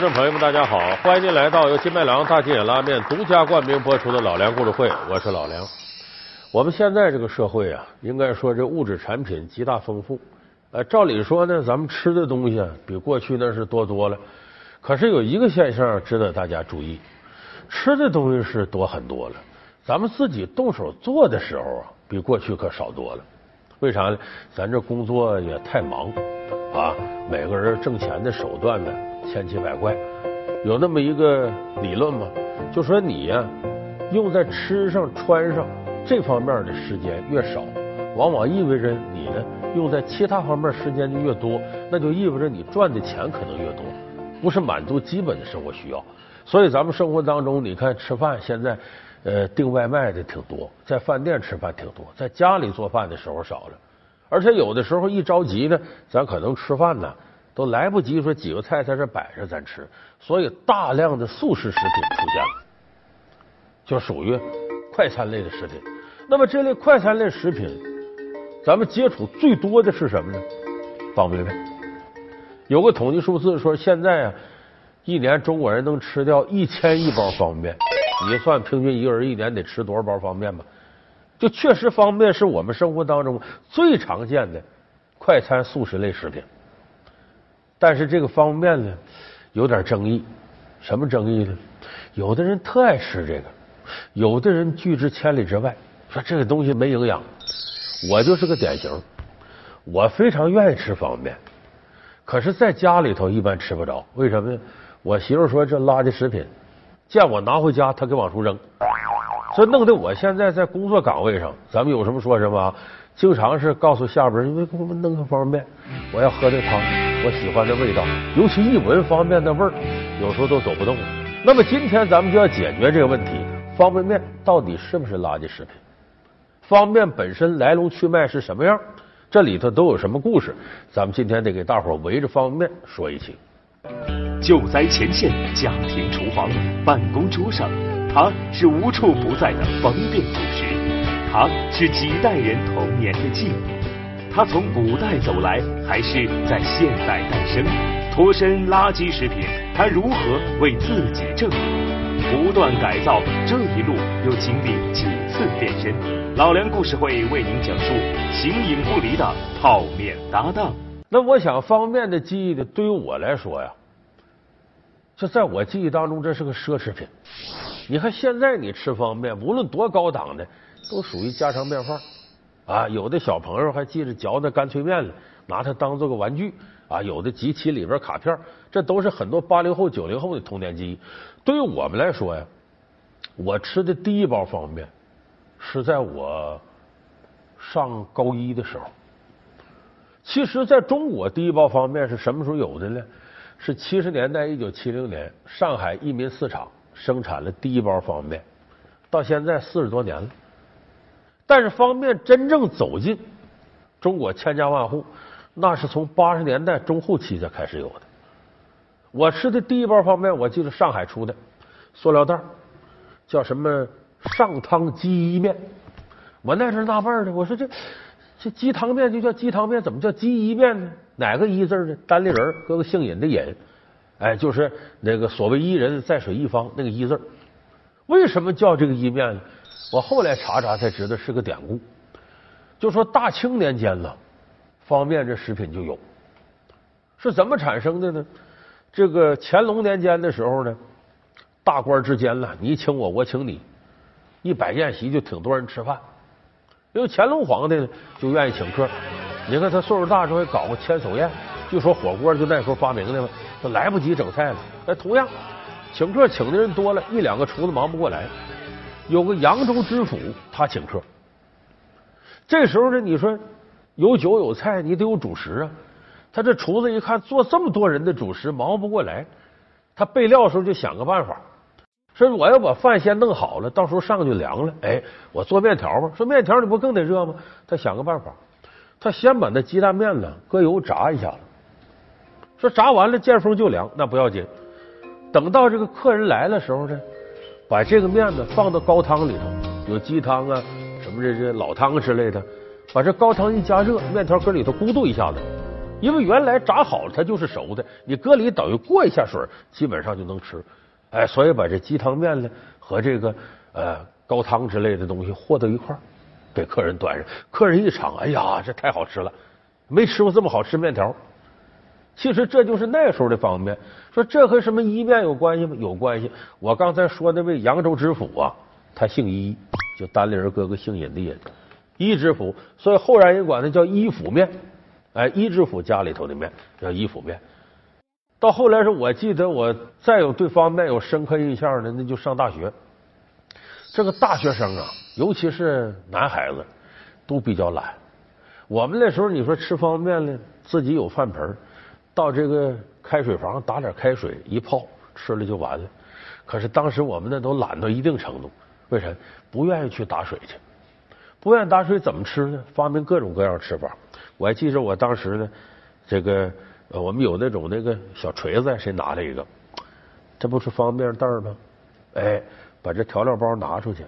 观众朋友们，大家好！欢迎您来到由金麦郎大金眼拉面独家冠名播出的《老梁故事会》，我是老梁。我们现在这个社会啊，应该说这物质产品极大丰富。呃，照理说呢，咱们吃的东西啊，比过去那是多多了。可是有一个现象值得大家注意：吃的东西是多很多了，咱们自己动手做的时候啊，比过去可少多了。为啥呢？咱这工作也太忙啊，每个人挣钱的手段呢千奇百怪。有那么一个理论嘛，就说你呀，用在吃上、穿上这方面的时间越少，往往意味着你呢用在其他方面时间就越多，那就意味着你赚的钱可能越多，不是满足基本的生活需要。所以咱们生活当中，你看吃饭现在。呃，订外卖的挺多，在饭店吃饭挺多，在家里做饭的时候少了。而且有的时候一着急呢，咱可能吃饭呢都来不及说几个菜在这摆着咱吃，所以大量的速食食品出现了，就属于快餐类的食品。那么这类快餐类食品，咱们接触最多的是什么呢？方便面。有个统计数字说，现在啊，一年中国人能吃掉一千亿包方便面。你算平均一个人一年得吃多少包方便面吧？就确实方便是我们生活当中最常见的快餐速食类食品。但是这个方便面呢，有点争议。什么争议呢？有的人特爱吃这个，有的人拒之千里之外，说这个东西没营养。我就是个典型，我非常愿意吃方便面，可是在家里头一般吃不着。为什么呢？我媳妇说这垃圾食品。见我拿回家，她给往出扔，所以弄得我现在在工作岗位上，咱们有什么说什么啊，经常是告诉下边，因为给我们弄个方便面，我要喝这汤，我喜欢的味道，尤其一闻方便面的味儿，有时候都走不动了。那么今天咱们就要解决这个问题：方便面到底是不是垃圾食品？方便面本身来龙去脉是什么样？这里头都有什么故事？咱们今天得给大伙儿围着方便面说一期。救灾前线，家庭厨房，办公桌上，它是无处不在的方便主食，它是几代人童年的记忆，它从古代走来，还是在现代诞生？脱身垃圾食品，它如何为自己正义？不断改造，这一路又经历几次变身？老梁故事会为您讲述形影不离的泡面搭档。那我想，方便的记忆的，对于我来说呀。这在我记忆当中，这是个奢侈品。你看现在你吃方便，无论多高档的，都属于家常便饭啊。有的小朋友还记着嚼那干脆面呢，拿它当做个玩具啊。有的集齐里边卡片，这都是很多八零后、九零后的童年记忆。对于我们来说呀，我吃的第一包方便面是在我上高一的时候。其实，在中国第一包方便面是什么时候有的呢？是七十年代，一九七零年，上海益民四厂生产了第一包方便面，到现在四十多年了。但是方便真正走进中国千家万户，那是从八十年代中后期才开始有的。我吃的第一包方便面，我记得上海出的，塑料袋叫什么上汤鸡面。我那时纳闷呢，我说这。这鸡汤面就叫鸡汤面，怎么叫鸡一面呢？哪个一字呢？单立人搁个姓尹的尹，哎，就是那个所谓伊人在水一方那个一字。为什么叫这个伊面呢？我后来查查才知道是个典故。就说大清年间了，方便这食品就有，是怎么产生的呢？这个乾隆年间的时候呢，大官之间了，你请我，我请你，一摆宴席就挺多人吃饭。因为乾隆皇帝呢，就愿意请客。你看他岁数大之后，搞个千叟宴，就说火锅就那时候发明的嘛，他来不及整菜了。哎，同样请客请的人多了，一两个厨子忙不过来。有个扬州知府，他请客。这时候呢，你说有酒有菜，你得有主食啊。他这厨子一看做这么多人的主食，忙不过来，他备料的时候就想个办法。说我要把饭先弄好了，到时候上就凉了。哎，我做面条吧。说面条你不更得热吗？他想个办法，他先把那鸡蛋面呢搁油炸一下子。说炸完了见风就凉，那不要紧。等到这个客人来的时候呢，把这个面呢放到高汤里头，有鸡汤啊，什么这这老汤之类的，把这高汤一加热，面条搁里头咕嘟一下子因为原来炸好了它就是熟的，你搁里等于过一下水，基本上就能吃。哎，所以把这鸡汤面呢和这个呃高汤之类的东西和到一块儿，给客人端上。客人一尝，哎呀，这太好吃了，没吃过这么好吃面条。其实这就是那时候的方便面。说这和什么伊面有关系吗？有关系。我刚才说那位扬州知府啊，他姓伊，就单立人哥哥姓尹的尹，伊知府，所以后来人管他叫伊府面。哎，伊知府家里头的面叫伊府面。到后来是我记得我再有对方便面有深刻印象的，那就上大学。这个大学生啊，尤其是男孩子，都比较懒。我们那时候你说吃方便面呢，自己有饭盆，到这个开水房打点开水一泡，吃了就完了。可是当时我们那都懒到一定程度，为啥？不愿意去打水去，不愿意打水怎么吃呢？发明各种各样吃法。我还记着我当时呢，这个。我们有那种那个小锤子，谁拿了一个？这不是方便袋吗？哎，把这调料包拿出去，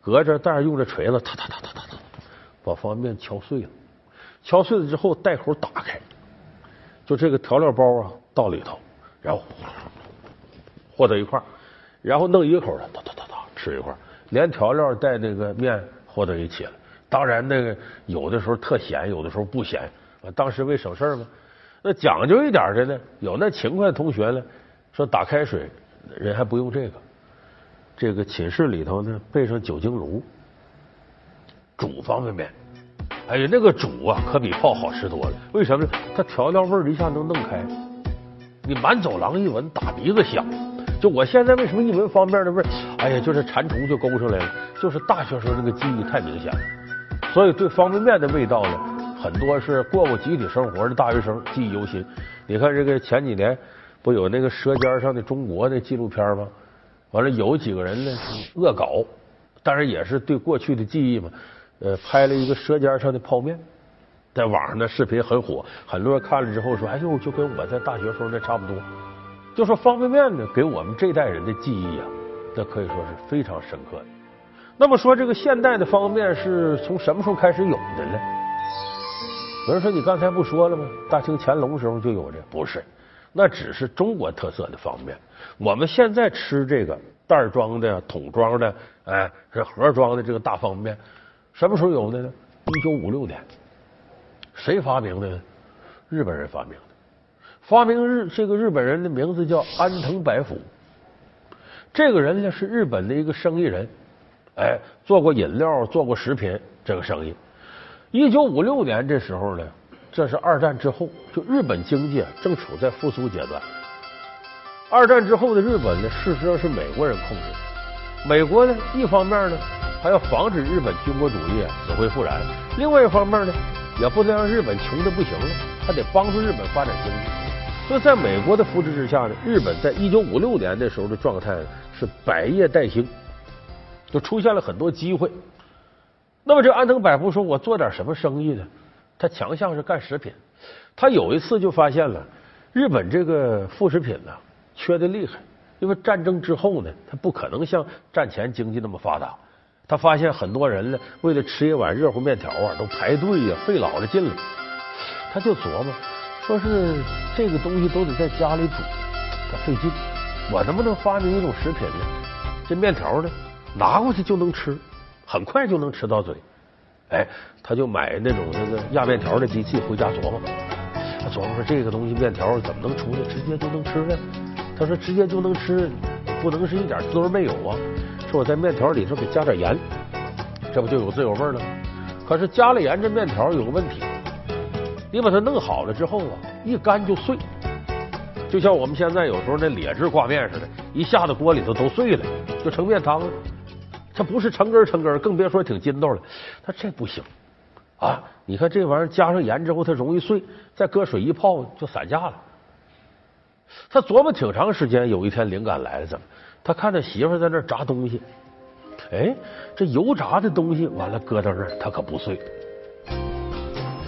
隔着袋用这锤子，哒哒哒哒哒哒，把方便面敲碎了。敲碎了之后，袋口打开，就这个调料包啊，倒里头，然后和到一块然后弄一个口的，哒哒哒哒吃一块连调料带那个面和到一起了。当然，那个有的时候特咸，有的时候不咸。当时为省事嘛。那讲究一点的呢，有那勤快同学呢，说打开水，人还不用这个，这个寝室里头呢备上酒精炉，煮方便面。哎呀，那个煮啊，可比泡好吃多了。为什么呢？它调料味儿一下能弄开，你满走廊一闻，打鼻子香。就我现在为什么一闻方便面的味儿，哎呀，就是馋虫就勾上来了。就是大学生那个记忆太明显了，所以对方便面的味道呢。很多是过过集体生活的大学生记忆犹新。你看这个前几年不有那个《舌尖上的中国》的纪录片吗？完了有几个人呢恶搞，当然也是对过去的记忆嘛。呃，拍了一个《舌尖上的泡面》，在网上的视频很火，很多人看了之后说：“哎呦，就跟我在大学时候那差不多。”就说方便面呢，给我们这代人的记忆啊，那可以说是非常深刻的。那么说，这个现代的方便面是从什么时候开始有的呢？有人说你刚才不说了吗？大清乾隆时候就有这，不是，那只是中国特色的方便面。我们现在吃这个袋装的、桶装的，哎，是盒装的这个大方便面，什么时候有的呢？一九五六年，谁发明的呢？日本人发明的。发明日这个日本人的名字叫安藤百福。这个人呢是日本的一个生意人，哎，做过饮料、做过食品这个生意。一九五六年这时候呢，这是二战之后，就日本经济正处在复苏阶段。二战之后的日本呢，事实上是美国人控制的。美国呢，一方面呢还要防止日本军国主义死灰复燃，另外一方面呢，也不能让日本穷的不行了，还得帮助日本发展经济。所以，在美国的扶持之下呢，日本在一九五六年的时候的状态是百业待兴，就出现了很多机会。那么这安藤百福说：“我做点什么生意呢？”他强项是干食品。他有一次就发现了日本这个副食品呢缺的厉害，因为战争之后呢，他不可能像战前经济那么发达。他发现很多人呢，为了吃一碗热乎面条啊，都排队呀，费老了劲了。他就琢磨，说是这个东西都得在家里煮，他费劲。我能不能发明一种食品呢？这面条呢，拿过去就能吃。很快就能吃到嘴，哎，他就买那种那个压面条的机器回家琢磨，他琢磨说这个东西面条怎么能出来直接就能吃呢？他说直接就能吃，不能是一点滋味没有啊？说我在面条里头给加点盐，这不就有滋有味了？可是加了盐这面条有个问题，你把它弄好了之后啊，一干就碎，就像我们现在有时候那劣质挂面似的，一下子锅里头都碎了，就成面汤了。它不是成根成根，更别说挺筋道了。它这不行啊！你看这玩意儿加上盐之后，它容易碎，再搁水一泡就散架了。他琢磨挺长时间，有一天灵感来了，怎么？他看他媳妇在那炸东西，哎，这油炸的东西完了搁到这儿，它可不碎。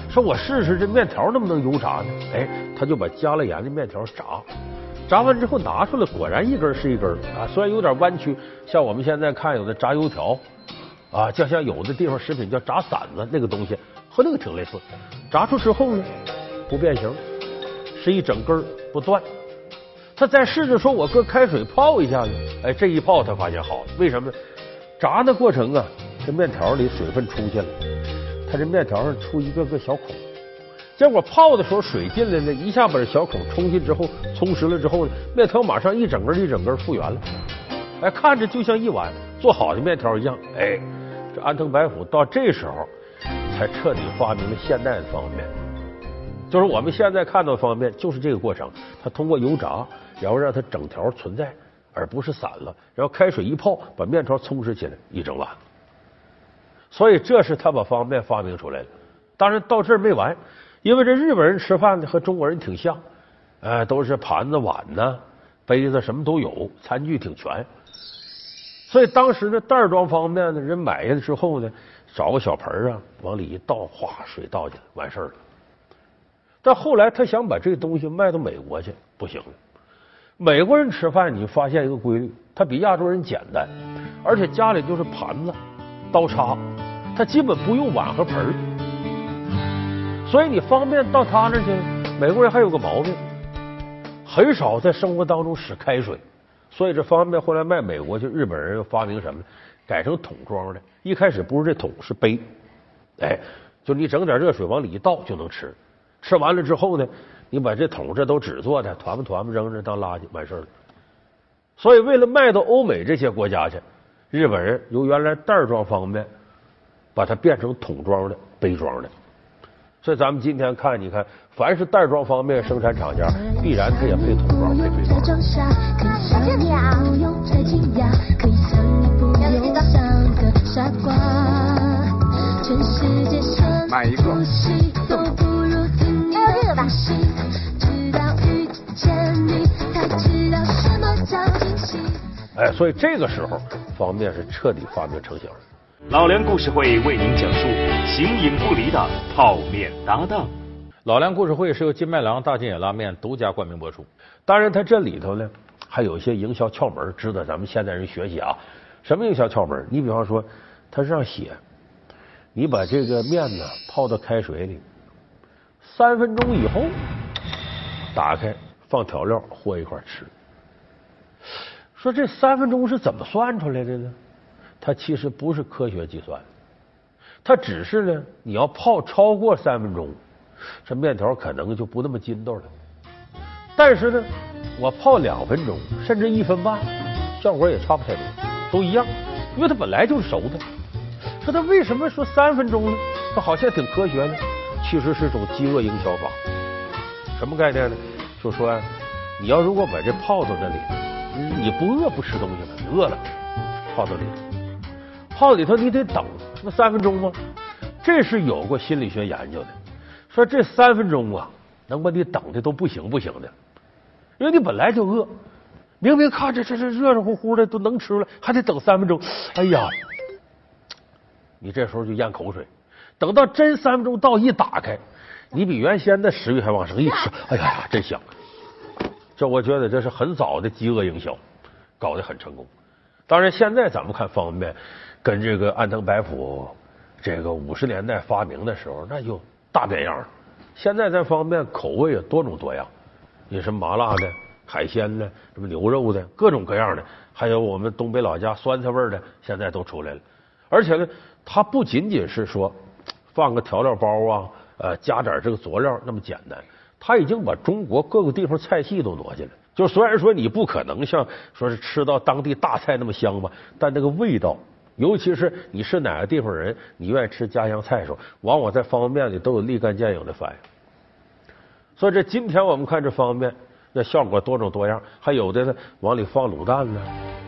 说我试试这面条能不能油炸呢？哎，他就把加了盐的面条炸。炸完之后拿出来，果然一根是一根啊，虽然有点弯曲，像我们现在看有的炸油条啊，就像有的地方食品叫炸馓子那个东西，和那个挺类似。炸出之后呢，不变形，是一整根不断。他再试着说我搁开水泡一下呢，哎，这一泡他发现好了，为什么？炸的过程啊，这面条里水分出去了，他这面条上出一个个小孔，结果泡的时候水进来了，一下把这小孔冲进之后，充实了之后呢，面条马上一整根一整根复原了，哎，看着就像一碗做好的面条一样，哎，这安藤白虎到这时候才彻底发明了现代的方便面，就是我们现在看到方便面就是这个过程，它通过油炸。然后让它整条存在，而不是散了。然后开水一泡，把面条充实起来，一整碗。所以这是他把方便面发明出来的。当然到这儿没完，因为这日本人吃饭呢和中国人挺像，呃，都是盘子碗呢、杯子什么都有，餐具挺全。所以当时呢袋装方便面呢，人买下来之后呢，找个小盆啊，往里一倒，哗，水倒进来，完事儿了。但后来他想把这东西卖到美国去，不行了。美国人吃饭，你发现一个规律，他比亚洲人简单，而且家里就是盘子、刀叉，他基本不用碗和盆，所以你方便到他那去。美国人还有个毛病，很少在生活当中使开水，所以这方便面后来卖美国去，日本人又发明什么？改成桶装的。一开始不是这桶，是杯，哎，就你整点热水往里一倒就能吃。吃完了之后呢？你把这桶这都纸做的，团吧团吧扔着当垃圾，完事儿了。所以为了卖到欧美这些国家去，日本人由原来袋装方便，把它变成桶装的、杯装的。所以咱们今天看，你看，凡是袋装方便生产厂家，必然它也配桶装、配杯装。买一个。哎，所以这个时候方便面是彻底发明成型了。老梁故事会为您讲述形影不离的泡面搭档。老梁故事会是由金麦郎大金野拉面独家冠名播出。当然，它这里头呢还有一些营销窍门，值得咱们现代人学习啊。什么营销窍门？你比方说，它是让写，你把这个面呢泡到开水里，三分钟以后打开，放调料和一块吃。说这三分钟是怎么算出来的呢？它其实不是科学计算，它只是呢，你要泡超过三分钟，这面条可能就不那么筋道了。但是呢，我泡两分钟甚至一分半，效果也差不太多，都一样，因为它本来就是熟的。说他为什么说三分钟呢？它好像挺科学呢，其实是种饥饿营销法。什么概念呢？就说你要如果把这泡到那里。你不饿不吃东西了，你饿了泡到里头，泡里头你得等，那三分钟吗？这是有过心理学研究的，说这三分钟啊，能把你等的都不行不行的，因为你本来就饿，明明看着这这热热乎乎的都能吃了，还得等三分钟，哎呀，你这时候就咽口水，等到真三分钟到一打开，你比原先的食欲还旺盛，一吃，哎呀呀，真香。这我觉得这是很早的饥饿营销，搞得很成功。当然，现在咱们看方便面，跟这个安藤白虎这个五十年代发明的时候，那就大变样了。现在咱方便面口味也多种多样，有什么麻辣的、海鲜的、什么牛肉的，各种各样的，还有我们东北老家酸菜味的，现在都出来了。而且呢，它不仅仅是说放个调料包啊，呃，加点这个佐料那么简单。他已经把中国各个地方菜系都挪进来，就虽然说你不可能像说是吃到当地大菜那么香吧，但那个味道，尤其是你是哪个地方人，你愿意吃家乡菜的时候，往往在方便面里都有立竿见影的反应。所以这今天我们看这方便面，那效果多种多样，还有的呢往里放卤蛋呢，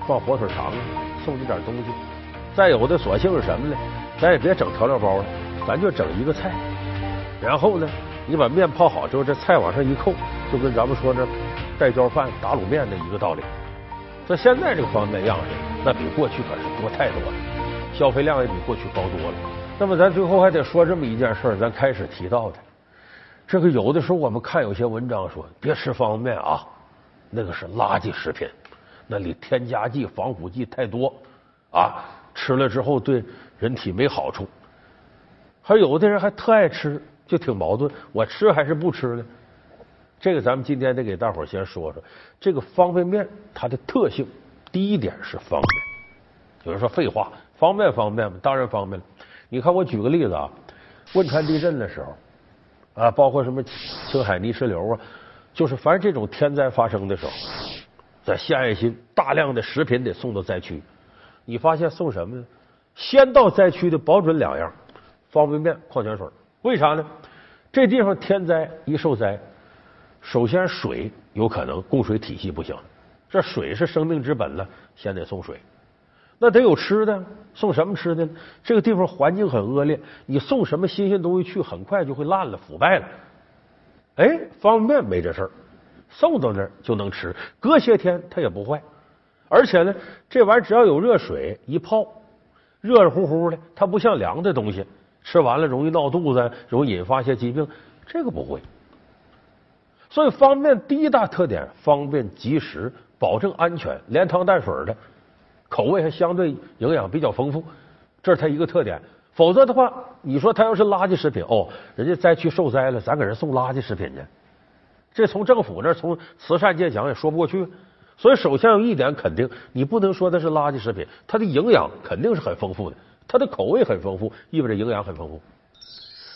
放火腿肠啊，送你点东西。再有的索性是什么呢？咱也别整调料包了，咱就整一个菜，然后呢。你把面泡好之后，这菜往上一扣，就跟咱们说那盖浇饭、打卤面的一个道理。所以现在这个方便面样式，那比过去可是多太多了，消费量也比过去高多了。那么咱最后还得说这么一件事儿，咱开始提到的，这个有的时候我们看有些文章说，别吃方便面啊，那个是垃圾食品，那里添加剂、防腐剂太多啊，吃了之后对人体没好处。还有的人还特爱吃。就挺矛盾，我吃还是不吃呢？这个咱们今天得给大伙儿先说说这个方便面它的特性。第一点是方便，有人说废话，方便方便吗？当然方便了。你看，我举个例子啊，汶川地震的时候啊，包括什么青海泥石流啊，就是凡是这种天灾发生的时候，在献爱心，大量的食品得送到灾区。你发现送什么呢？先到灾区的保准两样：方便面、矿泉水。为啥呢？这地方天灾一受灾，首先水有可能供水体系不行，这水是生命之本了，先得送水。那得有吃的，送什么吃的？这个地方环境很恶劣，你送什么新鲜东西去，很快就会烂了、腐败了。哎，方便面没这事儿，送到那儿就能吃，隔些天它也不坏。而且呢，这玩意儿只要有热水一泡，热热乎乎的，它不像凉的东西，吃完了容易闹肚子，容易引发一些疾病。这个不会。所以方便第一大特点，方便及时，保证安全，连汤带水的。口味还相对营养比较丰富，这是它一个特点。否则的话，你说它要是垃圾食品，哦，人家灾区受灾了，咱给人送垃圾食品去，这从政府那从慈善界讲也说不过去。所以，首先有一点肯定，你不能说它是垃圾食品，它的营养肯定是很丰富的，它的口味很丰富，意味着营养很丰富。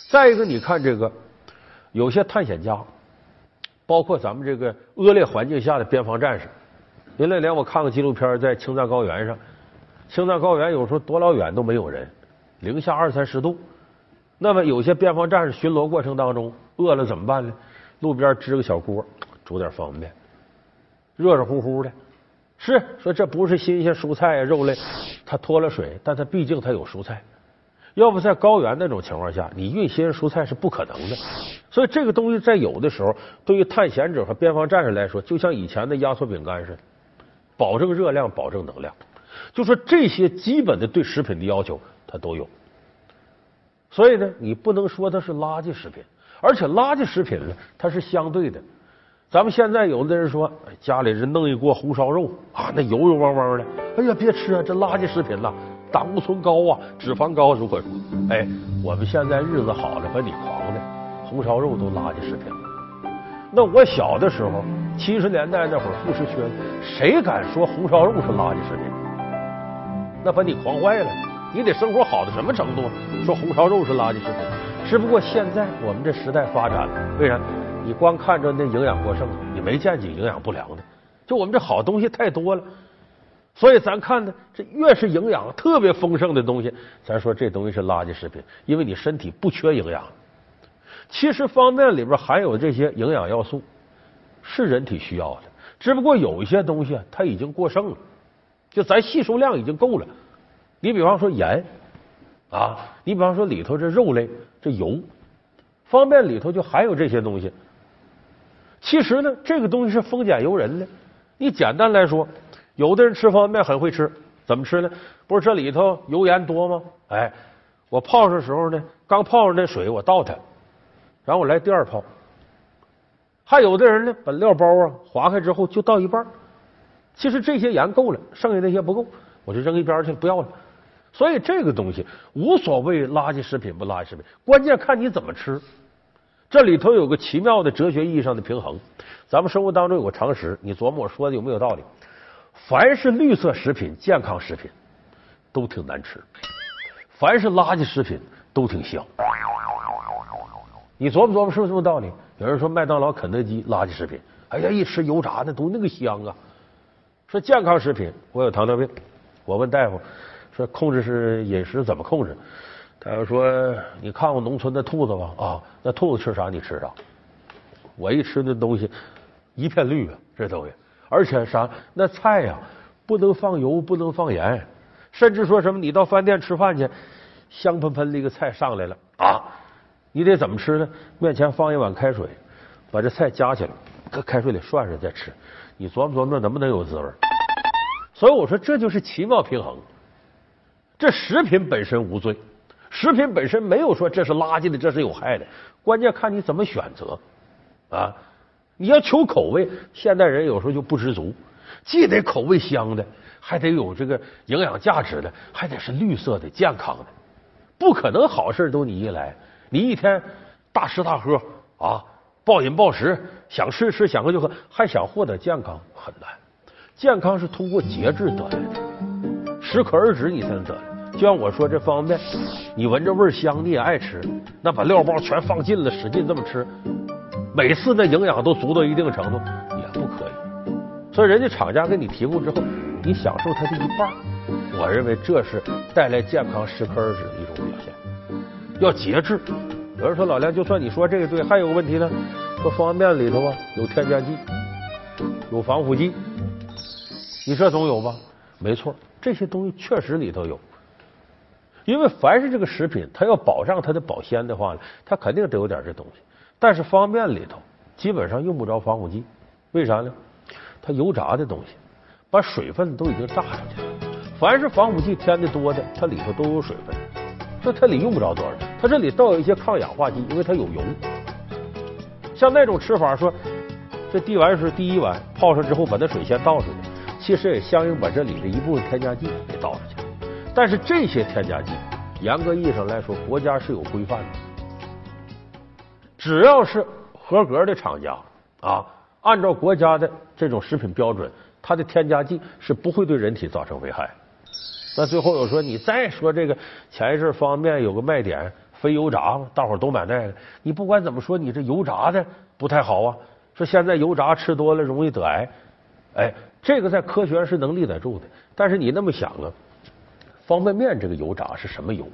再一个，你看这个有些探险家，包括咱们这个恶劣环境下的边防战士。前两年我看个纪录片，在青藏高原上，青藏高原有时候多老远都没有人，零下二三十度。那么有些边防战士巡逻过程当中饿了怎么办呢？路边支个小锅，煮点方便面，热热乎乎的。是说这不是新鲜蔬菜啊肉类，它脱了水，但它毕竟它有蔬菜。要不在高原那种情况下，你运新鲜蔬菜是不可能的。所以这个东西在有的时候，对于探险者和边防战士来说，就像以前的压缩饼干似的。保证热量，保证能量，就说这些基本的对食品的要求，它都有。所以呢，你不能说它是垃圾食品，而且垃圾食品呢，它是相对的。咱们现在有的人说，家里人弄一锅红烧肉啊，那油油汪汪的，哎呀，别吃啊，这垃圾食品呐，胆固醇高啊，脂肪高，如何如何？哎，我们现在日子好了，把你狂的，红烧肉都垃圾食品。那我小的时候。七十年代那会儿，富士缺，谁敢说红烧肉是垃圾食品？那把你狂坏了！你得生活好到什么程度？说红烧肉是垃圾食品？只不过现在我们这时代发展了，为啥？你光看着那营养过剩，你没见几营养不良的。就我们这好东西太多了，所以咱看呢，这越是营养特别丰盛的东西，咱说这东西是垃圾食品，因为你身体不缺营养。其实方便里边含有这些营养要素。是人体需要的，只不过有一些东西它已经过剩了，就咱吸收量已经够了。你比方说盐啊，你比方说里头这肉类这油，方便里头就含有这些东西。其实呢，这个东西是丰俭由人的。你简单来说，有的人吃方便面很会吃，怎么吃呢？不是这里头油盐多吗？哎，我泡的时候呢，刚泡上那水我倒它，然后我来第二泡。还有的人呢，把料包啊划开之后就倒一半，其实这些盐够了，剩下那些不够，我就扔一边去不要了。所以这个东西无所谓垃圾食品不垃圾食品，关键看你怎么吃。这里头有个奇妙的哲学意义上的平衡。咱们生活当中有个常识，你琢磨我说的有没有道理？凡是绿色食品、健康食品都挺难吃，凡是垃圾食品都挺香。你琢磨琢磨是不是这么道理？有人说麦当劳、肯德基垃圾食品，哎呀，一吃油炸的都那个香啊。说健康食品，我有糖尿病，我问大夫说控制是饮食怎么控制？大夫说你看过农村的兔子吗？啊，那兔子吃啥你吃啥。我一吃那东西一片绿啊，这东西，而且啥那菜呀不能放油，不能放盐，甚至说什么你到饭店吃饭去，香喷喷的一个菜上来了啊。你得怎么吃呢？面前放一碗开水，把这菜夹起来，搁开水里涮涮再吃。你琢磨琢磨，能不能有滋味？所以我说，这就是奇妙平衡。这食品本身无罪，食品本身没有说这是垃圾的，这是有害的。关键看你怎么选择啊！你要求口味，现代人有时候就不知足，既得口味香的，还得有这个营养价值的，还得是绿色的、健康的，不可能好事都你一来。你一天大吃大喝啊，暴饮暴食，想吃吃，想喝就喝，还想获得健康很难。健康是通过节制得来的，适可而止你才能得来。就像我说这方便面，你闻着味儿香，你也爱吃，那把料包全放尽了，使劲这么吃，每次那营养都足到一定程度也不可以。所以人家厂家给你提供之后，你享受它的一半，我认为这是带来健康适可而止的一种表现。要节制。有人说老梁，就算你说这个对，还有个问题呢，说方便面里头啊有添加剂，有防腐剂，你这总有吧？没错，这些东西确实里头有。因为凡是这个食品，它要保障它的保鲜的话呢，它肯定得有点这东西。但是方便里头基本上用不着防腐剂，为啥呢？它油炸的东西把水分都已经炸出去了。凡是防腐剂添的多的，它里头都有水分，这它里用不着多少。它这里倒有一些抗氧化剂，因为它有油。像那种吃法，说这滴完水第一碗泡上之后，把那水先倒出去，其实也相应把这里的一部分添加剂给倒出去。但是这些添加剂，严格意义上来说，国家是有规范的。只要是合格的厂家啊，按照国家的这种食品标准，它的添加剂是不会对人体造成危害。那最后又说，你再说这个前一阵方便面有个卖点，非油炸嘛，大伙都买那个。你不管怎么说，你这油炸的不太好啊。说现在油炸吃多了容易得癌，哎，这个在科学上是能立得住的。但是你那么想啊？方便面这个油炸是什么油？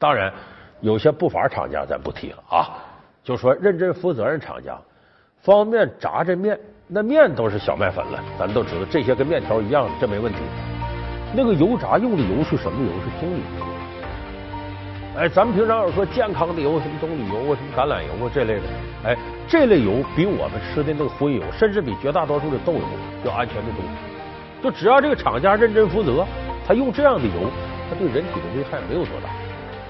当然，有些不法厂家咱不提了啊。就说认真负责任厂家，方便面炸这面，那面都是小麦粉了，咱都知道这些跟面条一样的，这没问题。那个油炸用的油是什么油？是棕榈油。哎，咱们平常有说健康的油，什么棕榈油啊，什么橄榄油啊这类的。哎，这类油比我们吃的那个荤油，甚至比绝大多数的豆油要安全的多。就只要这个厂家认真负责。他用这样的油，他对人体的危害没有多大。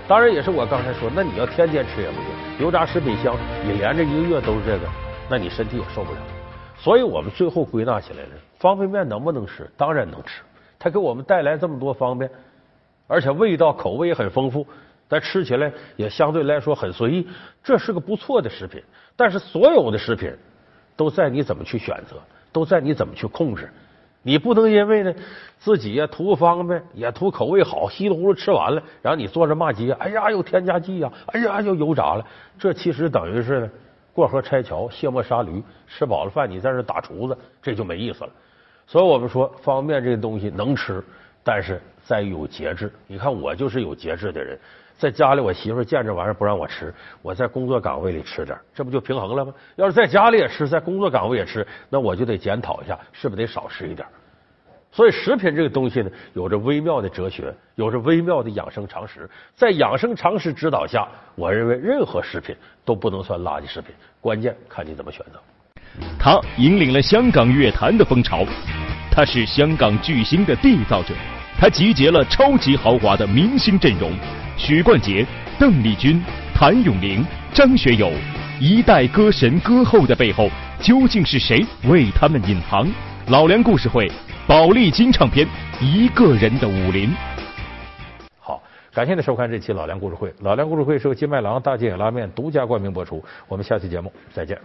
当然，也是我刚才说，那你要天天吃也不行。油炸食品香，你连着一个月都是这个，那你身体也受不了。所以我们最后归纳起来了：方便面能不能吃？当然能吃。它给我们带来这么多方便，而且味道口味也很丰富，但吃起来也相对来说很随意，这是个不错的食品。但是所有的食品都在你怎么去选择，都在你怎么去控制。你不能因为呢自己呀图方便，也图口味好，稀里糊涂吃完了，然后你坐着骂街，哎呀有添加剂呀，哎呀又油炸了，这其实等于是过河拆桥，卸磨杀驴，吃饱了饭你在这打厨子，这就没意思了。所以我们说方便这个东西能吃，但是在于有节制。你看我就是有节制的人，在家里我媳妇见这玩意儿不让我吃，我在工作岗位里吃点，这不就平衡了吗？要是在家里也吃，在工作岗位也吃，那我就得检讨一下，是不是得少吃一点？所以，食品这个东西呢，有着微妙的哲学，有着微妙的养生常识。在养生常识指导下，我认为任何食品都不能算垃圾食品。关键看你怎么选择。他引领了香港乐坛的风潮，他是香港巨星的缔造者，他集结了超级豪华的明星阵容：许冠杰、邓丽君、谭咏麟、张学友，一代歌神歌后的背后，究竟是谁为他们隐藏？老梁故事会。宝丽金唱片，一个人的武林。好，感谢您收看这期老梁故事会。老梁故事会是由金麦郎大金野拉面独家冠名播出。我们下期节目再见。